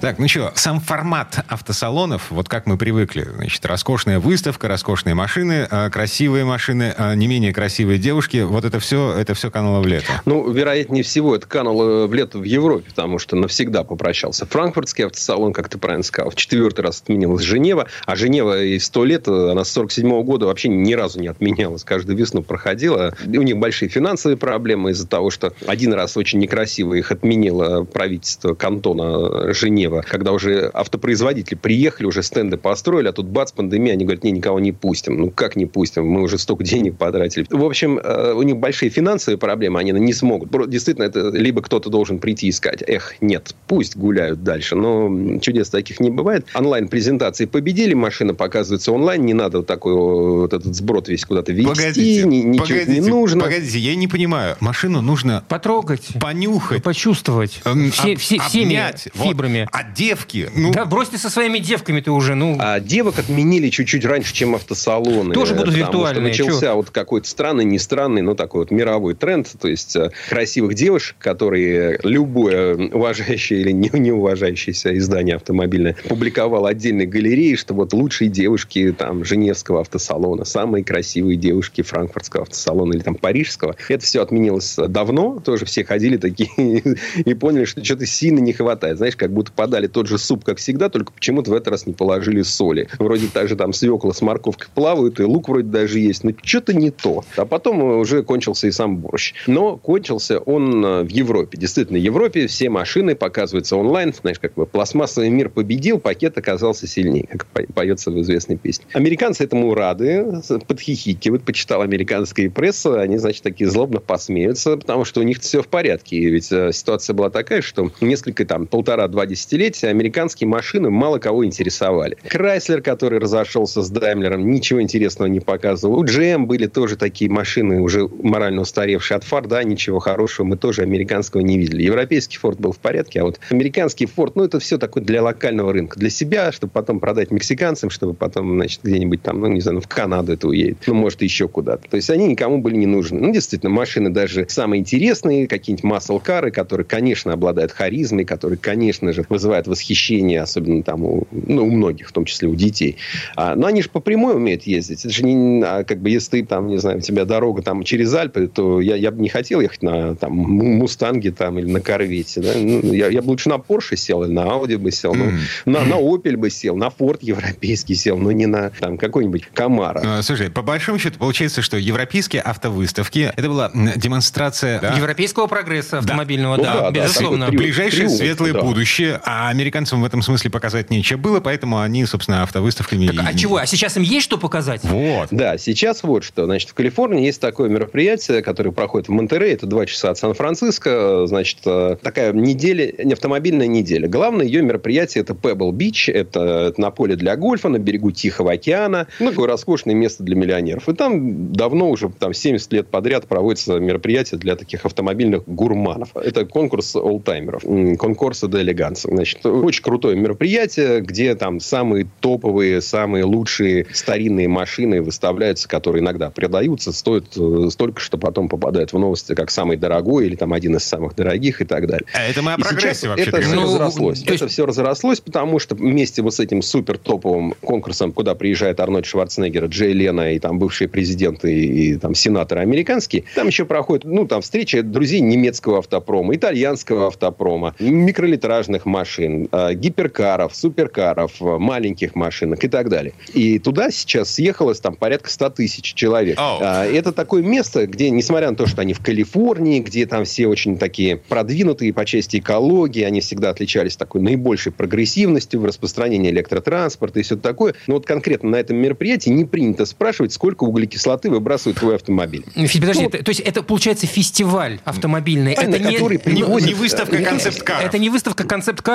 Так, ну что, сам формат автосалонов, вот как мы привыкли, значит, роскошная выставка, роскошные машины, а, красивые машины, а, не менее красивые девушки, вот это все, это все кануло в лето. Ну, вероятнее всего, это кануло в лето в Европе, потому что навсегда попрощался. Франкфуртский автосалон, как ты правильно сказал, в четвертый раз отменилась Женева, а Женева и сто лет, она с 47 -го года вообще ни разу не отменялась, каждую весну проходила. И у них большие финансовые проблемы из-за того, что один раз очень некрасиво их отменило правительство кантона Женевы, Киева, когда уже автопроизводители приехали, уже стенды построили, а тут бац, пандемия, они говорят, не, никого не пустим. Ну, как не пустим? Мы уже столько денег потратили. В общем, э, у них большие финансовые проблемы, они не смогут. Действительно, это либо кто-то должен прийти и сказать, эх, нет, пусть гуляют дальше. Но чудес таких не бывает. Онлайн-презентации победили, машина показывается онлайн, не надо вот такой вот этот сброд весь куда-то вести, погодите, ни, ничего погодите, не нужно. Погодите, я не понимаю. Машину нужно потрогать, понюхать, почувствовать, эм, все, об, все, всеми обнять. фибрами. Вот А девки? Ну... Да, брось ты со своими девками ты уже, ну... А девок отменили чуть-чуть раньше, чем автосалоны. Тоже будут виртуальные. Что начался чё? вот какой-то странный, не странный, но такой вот мировой тренд. То есть э, красивых девушек, которые любое уважающее или не, не уважающееся издание автомобильное публиковало отдельной галереи, что вот лучшие девушки там Женевского автосалона, самые красивые девушки Франкфуртского автосалона или там Парижского. Это все отменилось давно. Тоже все ходили такие и поняли, что что-то сильно не хватает. Знаешь, как будто подали тот же суп, как всегда, только почему-то в этот раз не положили соли. Вроде также там свекла с морковкой плавают, и лук вроде даже есть, но что-то не то. А потом уже кончился и сам борщ. Но кончился он э, в Европе. Действительно, в Европе все машины показываются онлайн. Знаешь, как бы пластмассовый мир победил, пакет оказался сильнее, как по- поется в известной песне. Американцы этому рады, подхихикивают, почитал американская пресса, они, значит, такие злобно посмеются, потому что у них все в порядке. И ведь э, ситуация была такая, что несколько, там, полтора-два десятилетия американские машины мало кого интересовали. Крайслер, который разошелся с Даймлером, ничего интересного не показывал. У GM были тоже такие машины, уже морально устаревшие от Форда, ничего хорошего мы тоже американского не видели. Европейский Форд был в порядке, а вот американский Форд, ну, это все такое для локального рынка. Для себя, чтобы потом продать мексиканцам, чтобы потом, значит, где-нибудь там, ну, не знаю, в Канаду это уедет. Ну, может, еще куда-то. То есть они никому были не нужны. Ну, действительно, машины даже самые интересные, какие-нибудь маслкары, которые, конечно, обладают харизмой, которые, конечно же, вызывают восхищение, особенно там у, ну, у многих, в том числе у детей. А, но они же по прямой умеют ездить. Это же не, а, как бы, если ты там, не знаю, у тебя дорога там через Альпы, то я, я бы не хотел ехать на там, Мустанге там или на Корвете. Да? Ну, я, я бы лучше на Порше сел или на Ауди бы сел, ну, на, на Opel бы сел, на Форд европейский сел, но не на там какой-нибудь Камара. Слушай, по большому счету получается, что европейские автовыставки это была демонстрация да, Европейского прогресса автомобильного, Ну да, да, да, безусловно. такой ближайшее светлое да. будущее, а американцам в этом смысле показать нечего было, поэтому они, собственно, автовыставками... Так, и- а чего? А сейчас им есть что показать? Вот. Да, сейчас вот что. Значит, в Калифорнии есть такое мероприятие, которое проходит в Монтерее. Это два часа от Сан-Франциско. Значит, э, такая неделя, не автомобильная неделя. Главное ее мероприятие – это Pebble Beach. Это на поле для гольфа, на берегу Тихого океана. Ну, такое роскошное место для миллионеров. И там давно уже, там, 70 лет подряд проводится мероприятие для таких автомобильных гурманов. Это конкурс олдтаймеров. М, Конкурса де элеганса. Значит, очень крутое мероприятие, где там самые топовые, самые лучшие старинные машины выставляются, которые иногда продаются, стоят э, столько, что потом попадают в новости как самый дорогой или там один из самых дорогих и так далее. А это мы о И прогрессе вообще это все. Ну, разрослось. то есть- Это все разрослось, потому что вместе вот с этим супер топовым конкурсом, куда приезжает Арнольд Шварценеггер, Джей Лена и там бывшие президенты и, там сенаторы американские, там еще проходит, ну, там встреча друзей немецкого автопрома, итальянского автопрома, микролитражных машин, э, гиперкаров, суперкаров, э, маленьких машинок и так далее. И туда сейчас съехалось там порядка 100 тысяч человек. А, Это такое место, где, несмотря на то, что они в Калифорнии, где там все очень такие продвинутые по части экологии, они всегда отличались такой наибольшей прогрессивностью в распространении электротранспорта и все такое. Но вот конкретно на этом мероприятии не принято спрашивать, сколько углекислоты выбрасывает твой автомобиль. Фи, Подожди, Ну, это- то есть это получается фестиваль автомобильный. это не, который ну, Не выставка Нет, концепт-каров. это не выставка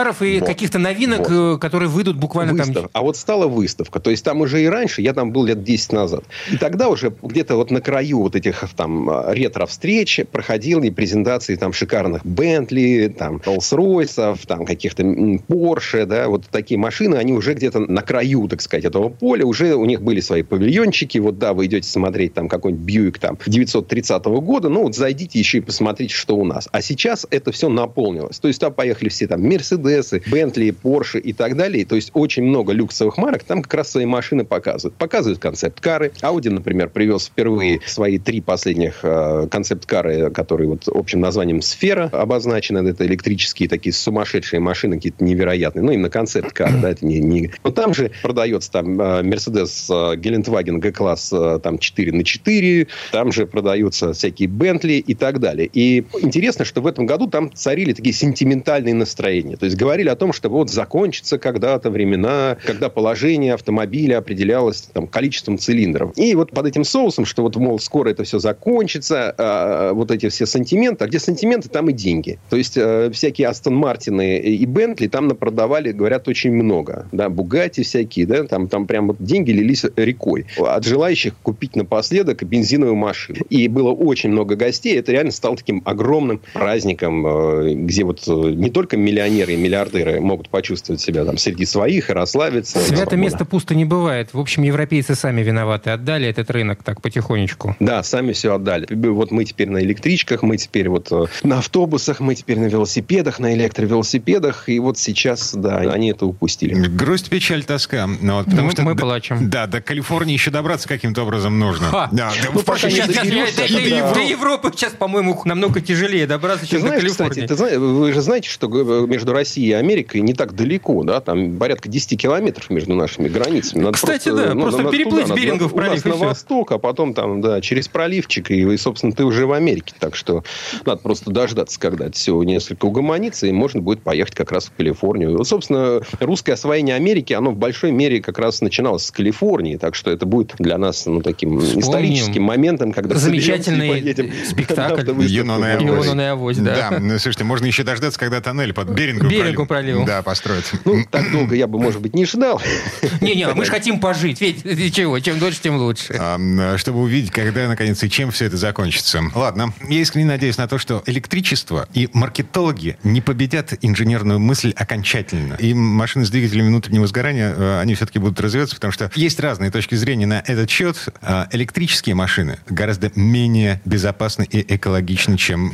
концепт-каров и Вот. каких-то новинок, э, которые выйдут буквально Выстав- там... А вот стала выставка. То есть там уже и раньше, я там был лет 10 назад. И тогда уже где-то вот на краю вот этих там а, ретро-встреч проходили презентации там шикарных Бентли, там Rolls-Royce, там каких-то Porsche, да, вот такие машины, они уже где-то на краю, так сказать, этого поля, уже у них были свои павильончики, вот да, вы идете смотреть там какой-нибудь Бьюик там 930 года, ну вот зайдите еще и посмотрите, что у нас. А сейчас это все наполнилось. То есть там поехали все там Мерседесы, Бентли, Порше и так далее. То есть очень много люксовых марок там как раз свои машины показывают. Показывают концепт-кары. Audi, например, привез впервые свои три последних э, концепт-кары, которые вот общим названием «Сфера» обозначены. Это электрические такие сумасшедшие машины, какие-то невероятные. Ну, именно концепт-кары, да, это не... не... Но там же продается там э, Гелендваген G-класс э, там 4 на 4, там же продаются всякие Бентли и так далее. И интересно, что в этом году там царили такие сентиментальные настроения. То есть говорили о том, что вот закончится когда-то времена, когда положение автомобиля определялось там, количеством цилиндров. И вот под этим соусом, что вот, мол, скоро это все закончится, а, вот эти все сантименты, а где сантименты, там и деньги. То есть э, всякие Астон Мартины и Бентли там напродавали, говорят, очень много. Да, Бугати всякие, да, там, там прям вот деньги лились рекой от желающих купить напоследок бензиновую машину. И было очень много гостей. Это реально стало таким огромным праздником, э, где вот э, не только миллионеры и миллиардеры могут почувствовать себя там среди своих и расслабиться. Свято место пусто не бывает. В общем, европейцы сами виноваты. Отдали этот рынок так потихонечку. Да, сами все отдали. Вот мы теперь на электричках, мы теперь вот э, на автобусах, мы теперь на велосипедах, на электровелосипедах. И вот сейчас, да, они это упустили. Грусть, печаль, тоска. Ну, вот, потому мы, что, мы да, плачем. Да, до Калифорнии еще добраться каким-то образом нужно. Ха. Да, да, Ну, в прошлом пока Сейчас, сейчас, до, Европы сейчас, по-моему, намного тяжелее добраться, Ты чем до знаешь, Калифорнии. кстати, ты знаешь, вы же знаете, что между Россией и Америкой не так далеко, да? Там порядка 10 километров между нашими границами. Надо Кстати, да, просто надо переплыть туда, надо Берингов у нас пролив, на восток, а потом там, да, через проливчик, и, собственно, ты уже в Америке. Так что надо просто дождаться, когда это все несколько угомонится, и можно будет поехать как раз в Калифорнию. Вот, собственно, русское освоение Америки, оно в большой мере как раз начиналось с Калифорнии, так что это будет для нас, ну, таким Вспомним. историческим моментом, когда Замечательный поедем спектакль. Юнона и Авось. да. Да, ну, слушайте, можно еще дождаться, когда тоннель под Берингом Берингом проливом. Да, построят. Ну, так долго я бы, может быть, не ждал. Не-не, мы же хотим пожить. Ведь чего, чем дольше, тем лучше. А, чтобы увидеть, когда, наконец, и чем все это закончится. Ладно, я искренне надеюсь на то, что электричество и маркетологи не победят инженерную мысль окончательно. И машины с двигателями внутреннего сгорания, э, они все-таки будут развиваться, потому что есть разные точки зрения на этот счет. А Электрические машины гораздо менее безопасны и экологичны, чем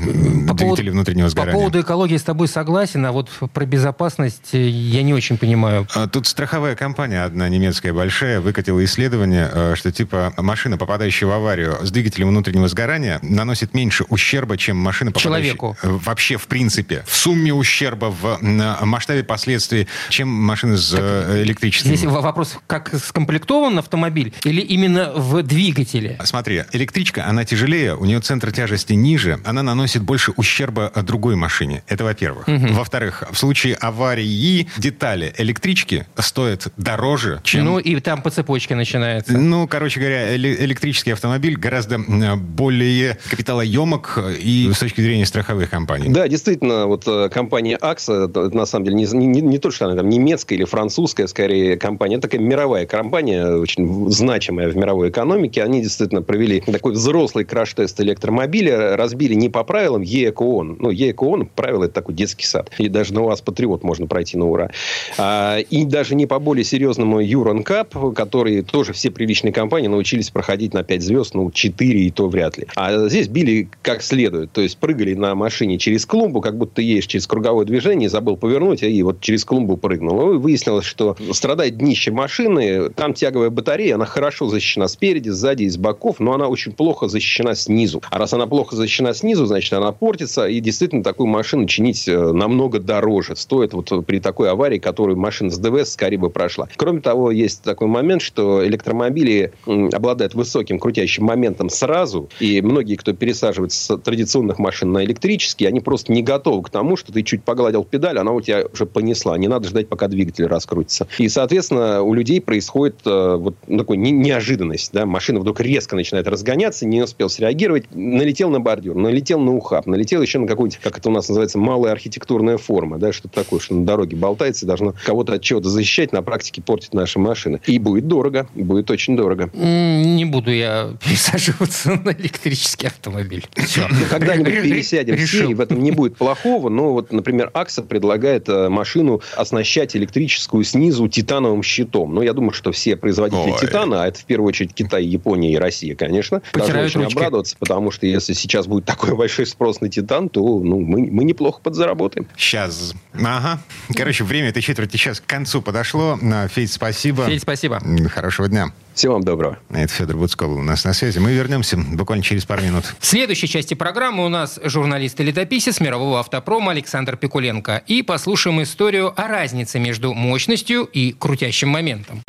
По двигатели поводу- внутреннего По сгорания. поводу экологии с тобой согласен, а вот про безопасность я не очень понимаю. А Тут страховая компания одна немецкая большая выкатила исследование, э, что типа машина, попадающая в аварию с двигателем внутреннего сгорания, наносит меньше ущерба, чем машина, попадающая... Человеку. э, Вообще, в принципе. В сумме ущерба, в масштабе последствий, чем машины с э, электрическим. Здесь вопрос, как скомплектован автомобиль или именно в двигателе? Смотри, электричка, она тяжелее, у нее центр тяжести ниже, она наносит больше ущерба другой машине. Это во-первых. Во-вторых, в случае аварии детали электрички стоят дороже, чем Ну и там по цепочке начинается. Ну, короче говоря, эле- электрический автомобиль гораздо более капиталоемок э, и с точки зрения страховых компаний. Да, действительно, вот э, компания AXA, это, это на самом деле не, не, не то, что она там немецкая или французская, скорее, компания, это такая мировая компания, очень значимая в мировой экономике. Они действительно провели такой взрослый краш-тест электромобиля, разбили не по правилам ЕЭКОН. Ну, ЕЭКОН, правило, это такой детский сад. И даже на УАЗ Патриот можно пройти на ура. А, и даже не по более серьезному Юронкап, который тоже все приличные компании научились проходить на 5 звезд, ну, 4 и то вряд ли. А здесь били как следует. То есть прыгали на машине через клумбу, как будто едешь через круговое движение, забыл повернуть, и вот через клумбу прыгнул. И выяснилось, что страдает днище машины, там тяговая батарея, она хорошо защищена спереди, сзади и с боков, но она очень плохо защищена снизу. А раз она плохо защищена снизу, значит, она портится, и действительно такую машину чинить э, намного дороже. Стоит вот при такой аварии, которую машина с ДВС скорее бы прошла. Кроме того, есть такой момент, что электромобили обладают высоким крутящим моментом сразу, и многие, кто пересаживается с традиционных машин на электрические, они просто не готовы к тому, что ты чуть погладил педаль, она у тебя уже понесла. Не надо ждать, пока двигатель раскрутится. И, соответственно, у людей происходит э, вот такой не- неожиданность. Да? Машина вдруг резко начинает разгоняться, не успел среагировать, налетел на бордюр, налетел на ухаб, налетел еще на какую-нибудь, как это у нас называется, малая архитектурная форма, да, что-то такое, что на дороге болтается, и должно кого-то от чего-то защищать, на практике портить наши машины. И будет дорого, будет очень дорого. Не буду я пересаживаться на электрический автомобиль. Все. Ну, Когда-нибудь пересядем все, и в этом не будет плохого. Но вот, например, Акса предлагает э, машину оснащать электрическую снизу титановым щитом. Ну, я думаю, что все производители Ой. титана, а это в первую очередь Китай, Япония и Россия, конечно, должны Потирают очень ручки. обрадоваться, потому что если сейчас будет такой большой спрос на титан, то ну, мы, мы неплохо подзаработаем. Сейчас. Ага. Короче, время этой четверти сейчас к концу подошло. Федь, спасибо. Федь, спасибо. Хорошего дня. Всего вам доброго. Это Федор Буцков у нас на связи. Мы вернемся буквально через пару минут. В следующей части программы у нас журналист и летописец мирового автопрома Александр Пикуленко. И послушаем историю о разнице между мощностью и крутящим моментом.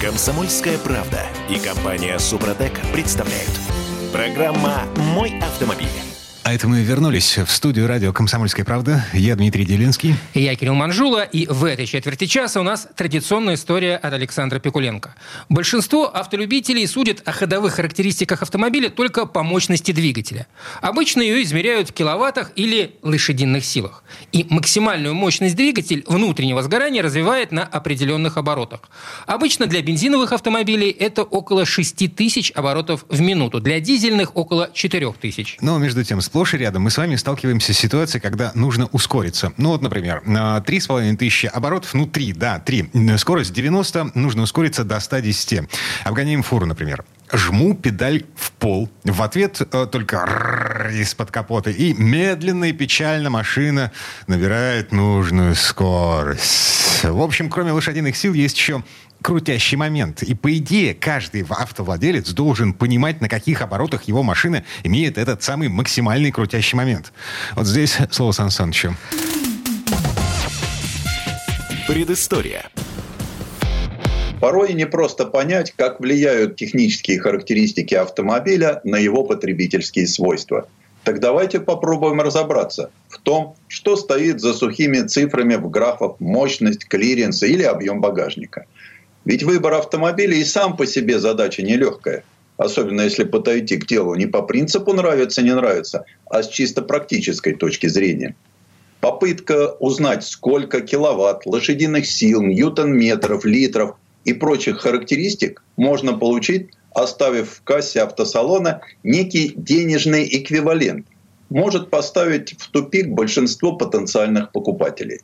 Комсомольская правда и компания Супротек представляют. Программа «Мой автомобиль». А это мы вернулись в студию радио «Комсомольская правда». Я Дмитрий Делинский. Я Кирилл Манжула, и в этой четверти часа у нас традиционная история от Александра Пикуленко. Большинство автолюбителей судят о ходовых характеристиках автомобиля только по мощности двигателя. Обычно ее измеряют в киловаттах или лошадиных силах. И максимальную мощность двигатель внутреннего сгорания развивает на определенных оборотах. Обычно для бензиновых автомобилей это около 6 тысяч оборотов в минуту, для дизельных около 4 тысяч. Но, между тем, сплошь сплошь и рядом мы с вами сталкиваемся с ситуацией, когда нужно ускориться. Ну вот, например, 3,5 тысячи оборотов, ну 3, да, 3. Скорость 90, нужно ускориться до 110. Обгоняем фуру, например жму педаль в пол. В ответ э, только из-под капота. И медленно и печально машина набирает нужную скорость. В общем, кроме лошадиных сил, есть еще крутящий момент. И по идее, каждый автовладелец должен понимать, на каких оборотах его машина имеет этот самый максимальный крутящий момент. Вот здесь слово Сан Санычу. Предыстория. Порой не просто понять, как влияют технические характеристики автомобиля на его потребительские свойства. Так давайте попробуем разобраться в том, что стоит за сухими цифрами в графах мощность, клиренс или объем багажника. Ведь выбор автомобиля и сам по себе задача нелегкая. Особенно если подойти к делу не по принципу нравится, не нравится, а с чисто практической точки зрения. Попытка узнать, сколько киловатт, лошадиных сил, ньютон-метров, литров – и прочих характеристик можно получить, оставив в кассе автосалона некий денежный эквивалент, может поставить в тупик большинство потенциальных покупателей.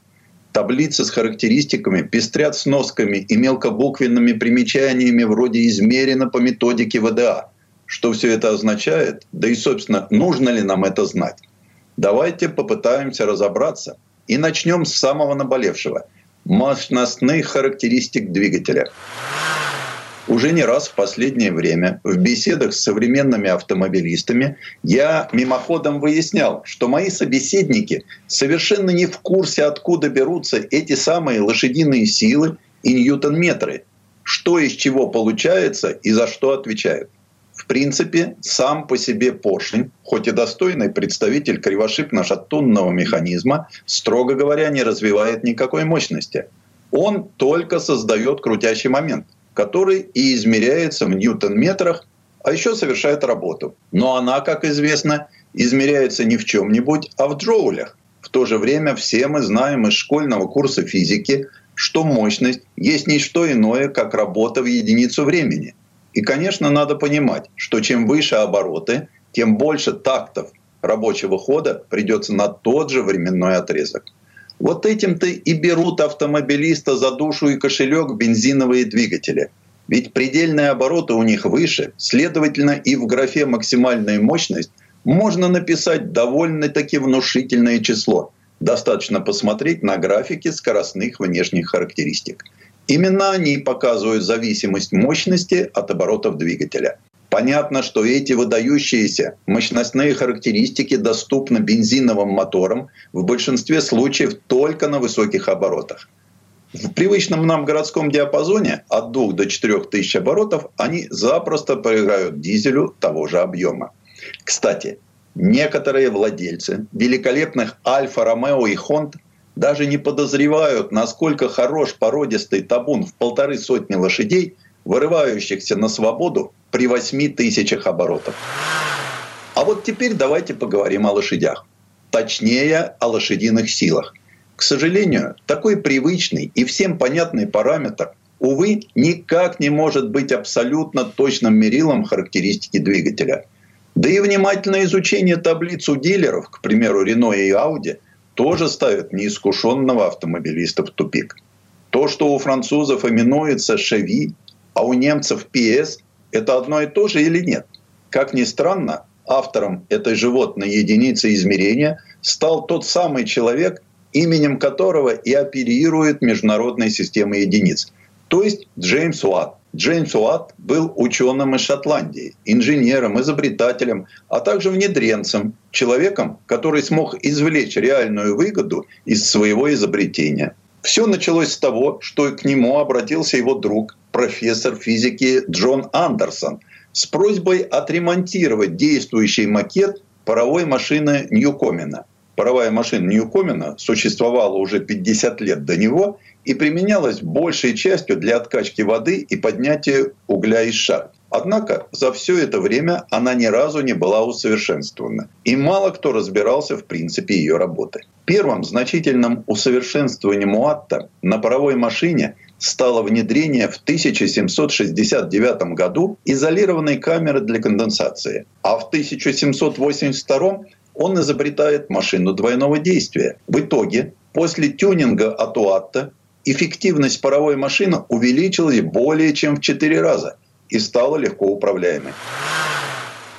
Таблицы с характеристиками пестрят сносками и мелкобуквенными примечаниями вроде «измерено по методике ВДА». Что все это означает? Да и, собственно, нужно ли нам это знать? Давайте попытаемся разобраться и начнем с самого наболевшего – мощностных характеристик двигателя. Уже не раз в последнее время в беседах с современными автомобилистами я мимоходом выяснял, что мои собеседники совершенно не в курсе, откуда берутся эти самые лошадиные силы и ньютон-метры, что из чего получается и за что отвечают. В принципе, сам по себе поршень, хоть и достойный представитель кривошипно-шатунного механизма, строго говоря, не развивает никакой мощности. Он только создает крутящий момент, который и измеряется в ньютон-метрах, а еще совершает работу. Но она, как известно, измеряется не в чем-нибудь, а в джоулях. В то же время все мы знаем из школьного курса физики, что мощность есть не что иное, как работа в единицу времени – и, конечно, надо понимать, что чем выше обороты, тем больше тактов рабочего хода придется на тот же временной отрезок. Вот этим-то и берут автомобилиста за душу и кошелек бензиновые двигатели. Ведь предельные обороты у них выше, следовательно, и в графе «максимальная мощность» можно написать довольно-таки внушительное число. Достаточно посмотреть на графики скоростных внешних характеристик – Именно они показывают зависимость мощности от оборотов двигателя. Понятно, что эти выдающиеся мощностные характеристики доступны бензиновым моторам в большинстве случаев только на высоких оборотах. В привычном нам городском диапазоне от 2 до 4 тысяч оборотов они запросто проиграют дизелю того же объема. Кстати, некоторые владельцы великолепных Альфа, Ромео и Хонд даже не подозревают, насколько хорош породистый табун в полторы сотни лошадей, вырывающихся на свободу при 8 тысячах оборотов. А вот теперь давайте поговорим о лошадях. Точнее, о лошадиных силах. К сожалению, такой привычный и всем понятный параметр, увы, никак не может быть абсолютно точным мерилом характеристики двигателя. Да и внимательное изучение таблиц у дилеров, к примеру, Renault и Audi, тоже ставит неискушенного автомобилиста в тупик. То, что у французов именуется «шеви», а у немцев «ПС», это одно и то же или нет? Как ни странно, автором этой животной единицы измерения стал тот самый человек, именем которого и оперирует международная система единиц, то есть Джеймс Уатт. Джеймс Уатт был ученым из Шотландии, инженером, изобретателем, а также внедренцем, человеком, который смог извлечь реальную выгоду из своего изобретения. Все началось с того, что к нему обратился его друг, профессор физики Джон Андерсон, с просьбой отремонтировать действующий макет паровой машины Ньюкомена. Паровая машина Ньюкомена существовала уже 50 лет до него и применялась большей частью для откачки воды и поднятия угля из шахт. Однако за все это время она ни разу не была усовершенствована, и мало кто разбирался в принципе ее работы. Первым значительным усовершенствованием Муатта на паровой машине стало внедрение в 1769 году изолированной камеры для конденсации, а в 1782 он изобретает машину двойного действия. В итоге, после тюнинга от Уатта, эффективность паровой машины увеличилась более чем в 4 раза и стала легко управляемой.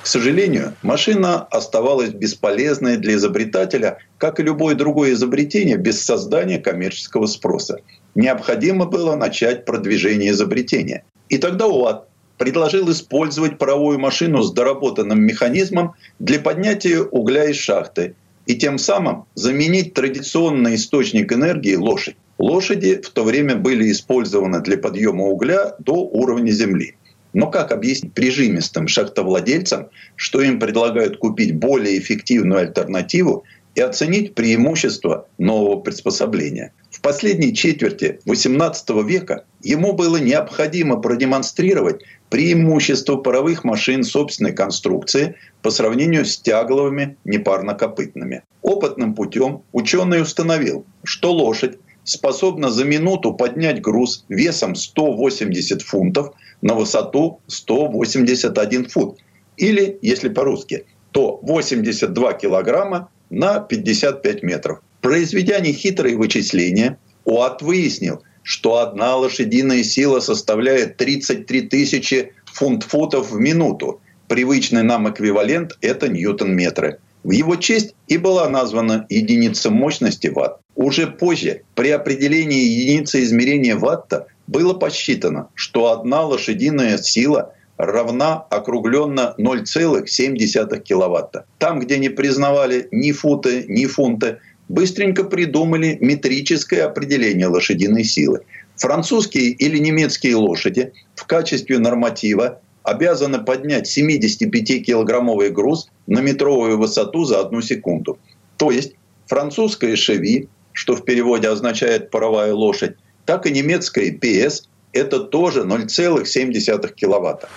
К сожалению, машина оставалась бесполезной для изобретателя, как и любое другое изобретение, без создания коммерческого спроса. Необходимо было начать продвижение изобретения. И тогда УАТ предложил использовать паровую машину с доработанным механизмом для поднятия угля из шахты и тем самым заменить традиционный источник энергии – лошадь. Лошади в то время были использованы для подъема угля до уровня земли. Но как объяснить прижимистым шахтовладельцам, что им предлагают купить более эффективную альтернативу и оценить преимущества нового приспособления? В последней четверти XVIII века ему было необходимо продемонстрировать преимущество паровых машин собственной конструкции по сравнению с тягловыми непарнокопытными. Опытным путем ученый установил, что лошадь способна за минуту поднять груз весом 180 фунтов на высоту 181 фут. Или, если по-русски, то 82 килограмма на 55 метров. Произведя нехитрые вычисления, УАТ выяснил, что одна лошадиная сила составляет 33 тысячи фунт-футов в минуту. Привычный нам эквивалент – это ньютон-метры. В его честь и была названа единица мощности ватт. Уже позже, при определении единицы измерения ватта, было посчитано, что одна лошадиная сила равна округленно 0,7 киловатта. Там, где не признавали ни футы, ни фунты, быстренько придумали метрическое определение лошадиной силы. Французские или немецкие лошади в качестве норматива обязаны поднять 75-килограммовый груз на метровую высоту за одну секунду. То есть французская «Шеви», что в переводе означает «паровая лошадь», так и немецкая «ПС» – это тоже 0,7 киловатта.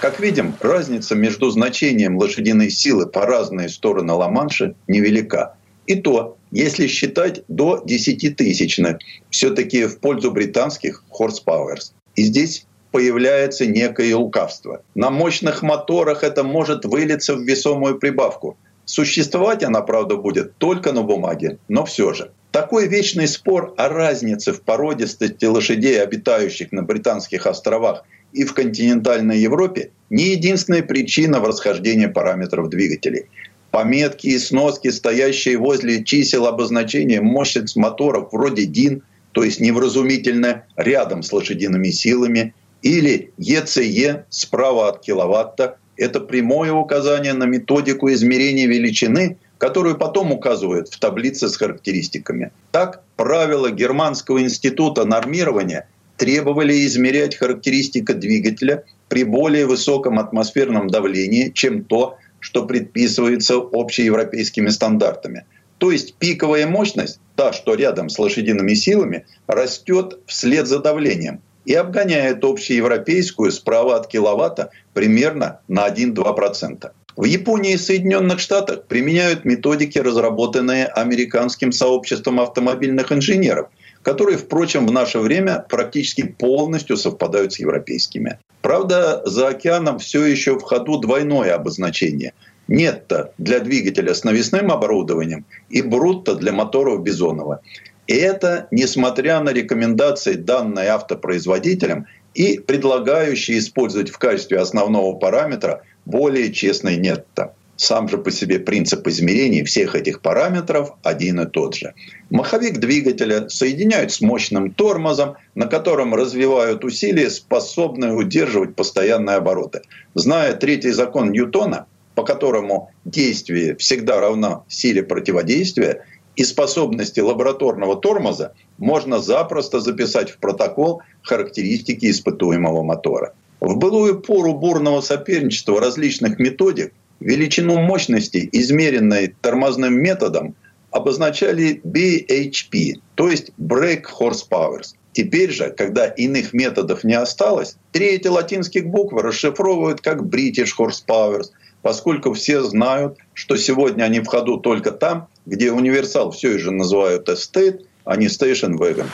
Как видим, разница между значением лошадиной силы по разные стороны Ла-Манша невелика. И то, если считать до 10 тысячных, все-таки в пользу британских horsepower. И здесь появляется некое лукавство. На мощных моторах это может вылиться в весомую прибавку. Существовать она, правда, будет только на бумаге, но все же. Такой вечный спор о разнице в породистости лошадей, обитающих на Британских островах и в континентальной Европе, не единственная причина в расхождении параметров двигателей. Пометки и сноски, стоящие возле чисел обозначения мощность моторов вроде DIN, то есть невразумительно рядом с лошадиными силами, или ЕЦЕ справа от киловатта – это прямое указание на методику измерения величины, которую потом указывают в таблице с характеристиками. Так, правила Германского института нормирования требовали измерять характеристика двигателя при более высоком атмосферном давлении, чем то, что предписывается общеевропейскими стандартами. То есть пиковая мощность, та, что рядом с лошадиными силами, растет вслед за давлением и обгоняет общеевропейскую справа от киловатта примерно на 1-2%. В Японии и Соединенных Штатах применяют методики, разработанные американским сообществом автомобильных инженеров, которые, впрочем, в наше время практически полностью совпадают с европейскими. Правда, за океаном все еще в ходу двойное обозначение. Нетто для двигателя с навесным оборудованием и брутто для моторов Бизонова. И это несмотря на рекомендации, данные автопроизводителям и предлагающие использовать в качестве основного параметра более честный нетто. Сам же по себе принцип измерений всех этих параметров один и тот же. Маховик двигателя соединяют с мощным тормозом, на котором развивают усилия, способные удерживать постоянные обороты. Зная третий закон Ньютона, по которому действие всегда равно силе противодействия, и способности лабораторного тормоза можно запросто записать в протокол характеристики испытуемого мотора. В былую пору бурного соперничества различных методик величину мощности, измеренной тормозным методом, обозначали BHP, то есть Brake Horsepower. Теперь же, когда иных методов не осталось, три эти латинских буквы расшифровывают как British Horsepower, поскольку все знают, что сегодня они в ходу только там, где универсал все еще называют estate, а не station wagon.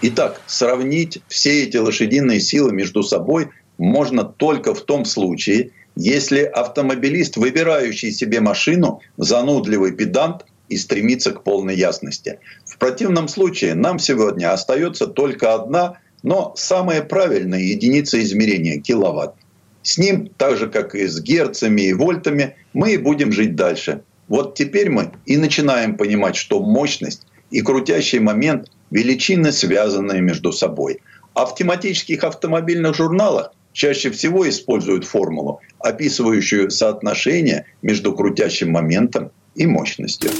Итак, сравнить все эти лошадиные силы между собой можно только в том случае, если автомобилист, выбирающий себе машину, занудливый педант и стремится к полной ясности. В противном случае нам сегодня остается только одна, но самая правильная единица измерения – киловатт. С ним, так же как и с герцами и вольтами, мы и будем жить дальше. Вот теперь мы и начинаем понимать, что мощность и крутящий момент – величины, связанные между собой. А в тематических автомобильных журналах чаще всего используют формулу, описывающую соотношение между крутящим моментом и мощностью.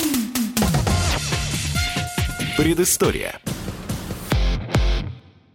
Предыстория.